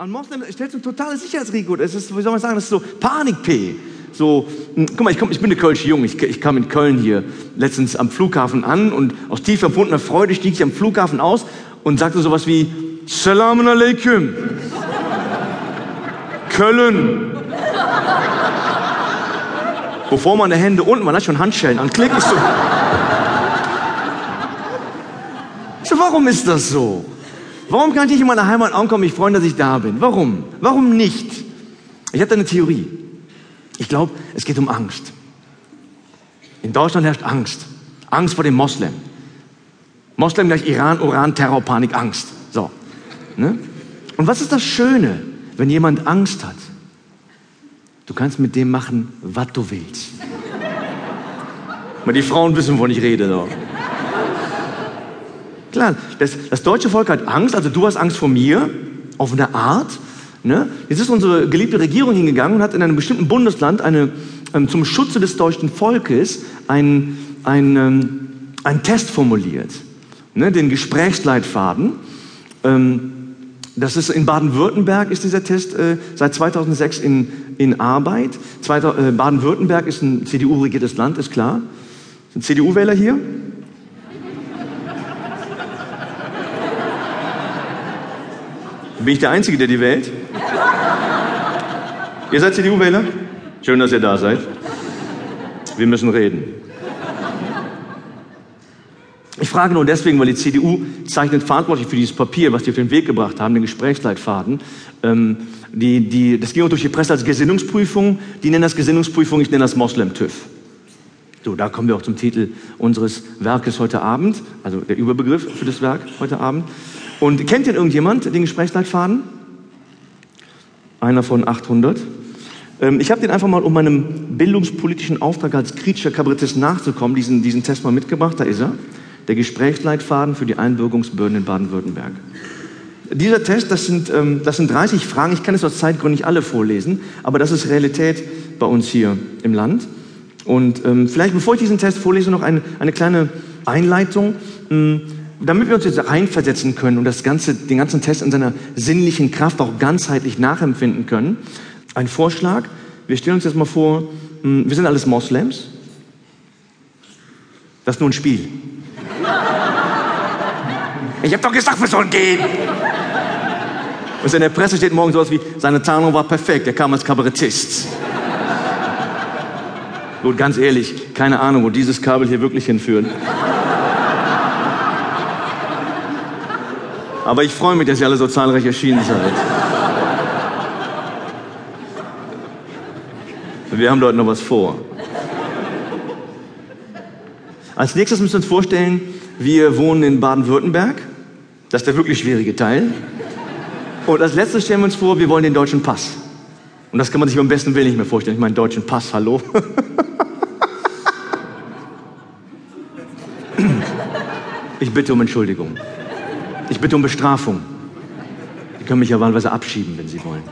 Ein Moslem stellt so ein totales Sicherheitsrisiko. Das ist, wie soll man sagen, das ist so Panik-P. So, hm, guck mal, ich, komm, ich bin eine Kölsche Jung. Ich, ich kam in Köln hier letztens am Flughafen an und aus tief verbundener Freude stieg ich am Flughafen aus und sagte sowas wie Salam alaikum. Köln. Bevor meine Hände unten hatte ich schon Handschellen an. Klick ich so. So, warum ist das so? Warum kann ich nicht in meiner Heimat ankommen, mich freuen, dass ich da bin? Warum? Warum nicht? Ich hatte eine Theorie. Ich glaube, es geht um Angst. In Deutschland herrscht Angst. Angst vor dem Moslem. Moslem gleich Iran, Uran, Terror, Panik, Angst. So. Ne? Und was ist das Schöne, wenn jemand Angst hat? Du kannst mit dem machen, was du willst. Mal die Frauen wissen, wovon ich rede. So. Klar, das, das deutsche Volk hat Angst, also du hast Angst vor mir, auf eine Art. Ne? Jetzt ist unsere geliebte Regierung hingegangen und hat in einem bestimmten Bundesland eine, ähm, zum Schutze des deutschen Volkes einen ein, ein Test formuliert, ne? den Gesprächsleitfaden. Ähm, das ist in Baden-Württemberg ist dieser Test äh, seit 2006 in, in Arbeit. Äh, Baden-Württemberg ist ein CDU-regiertes Land, ist klar. Sind CDU-Wähler hier? Bin ich der Einzige, der die wählt? Ihr seid CDU-Wähler? Schön, dass ihr da seid. Wir müssen reden. Ich frage nur deswegen, weil die CDU zeichnet verantwortlich für dieses Papier, was die auf den Weg gebracht haben, den Gesprächsleitfaden. Ähm, die, die, das ging auch durch die Presse als Gesinnungsprüfung. Die nennen das Gesinnungsprüfung, ich nenne das Moslem-TÜV. So, da kommen wir auch zum Titel unseres Werkes heute Abend, also der Überbegriff für das Werk heute Abend. Und kennt denn irgendjemand den Gesprächsleitfaden? Einer von 800. Ähm, ich habe den einfach mal, um meinem bildungspolitischen Auftrag als kritischer Kabarettist nachzukommen, diesen, diesen Test mal mitgebracht. Da ist er. Der Gesprächsleitfaden für die Einbürgerungsbehörden in Baden-Württemberg. Dieser Test, das sind, ähm, das sind 30 Fragen. Ich kann es aus Zeitgründen nicht alle vorlesen, aber das ist Realität bei uns hier im Land. Und ähm, vielleicht, bevor ich diesen Test vorlese, noch eine, eine kleine Einleitung. Damit wir uns jetzt reinversetzen können und das ganze, den ganzen Test in seiner sinnlichen Kraft auch ganzheitlich nachempfinden können, ein Vorschlag. Wir stellen uns jetzt mal vor, hm, wir sind alles Moslems. Das ist nur ein Spiel. Ich habe doch gesagt, wir sollen gehen. Und in der Presse steht morgen sowas wie, seine Tarnung war perfekt, er kam als Kabarettist. Gut, ganz ehrlich, keine Ahnung, wo dieses Kabel hier wirklich hinführt. Aber ich freue mich, dass ihr alle so zahlreich erschienen seid. Wir haben dort noch was vor. Als nächstes müssen wir uns vorstellen, wir wohnen in Baden-Württemberg. Das ist der wirklich schwierige Teil. Und als letztes stellen wir uns vor, wir wollen den deutschen Pass. Und das kann man sich beim besten Willen nicht mehr vorstellen. Ich meine, deutschen Pass, hallo. Ich bitte um Entschuldigung. Ich bitte um Bestrafung. Sie können mich ja wahlweise abschieben, wenn Sie wollen.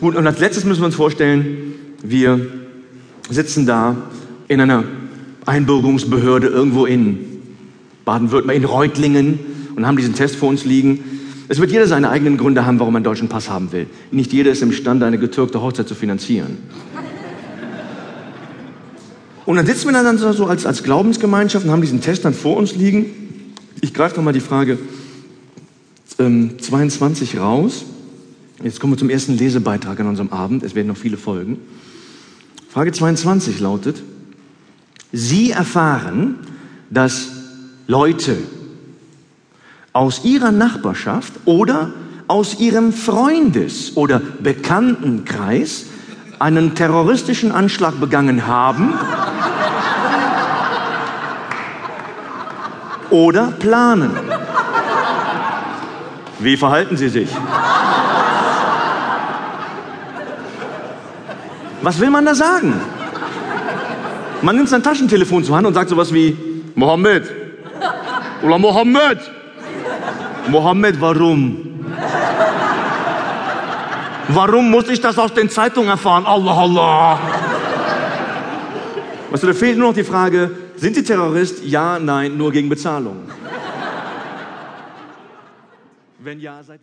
Gut, und als letztes müssen wir uns vorstellen, wir sitzen da in einer Einbürgerungsbehörde irgendwo in Baden-Württemberg, in Reutlingen und haben diesen Test vor uns liegen. Es wird jeder seine eigenen Gründe haben, warum er einen deutschen Pass haben will. Nicht jeder ist imstande, eine getürkte Hochzeit zu finanzieren. Und dann sitzen wir dann so als, als Glaubensgemeinschaft und haben diesen Test dann vor uns liegen ich greife nochmal die Frage ähm, 22 raus. Jetzt kommen wir zum ersten Lesebeitrag an unserem Abend. Es werden noch viele folgen. Frage 22 lautet, Sie erfahren, dass Leute aus Ihrer Nachbarschaft oder aus Ihrem Freundes- oder Bekanntenkreis einen terroristischen Anschlag begangen haben oder planen. Wie verhalten Sie sich? Was will man da sagen? Man nimmt sein Taschentelefon zur Hand und sagt sowas wie Mohammed oder Mohammed. Mohammed, warum? Warum muss ich das aus den Zeitungen erfahren? Allah, Allah. Weißt du, da fehlt nur noch die Frage, sind Sie Terrorist? Ja, nein, nur gegen Bezahlung. Wenn ja, seit wann?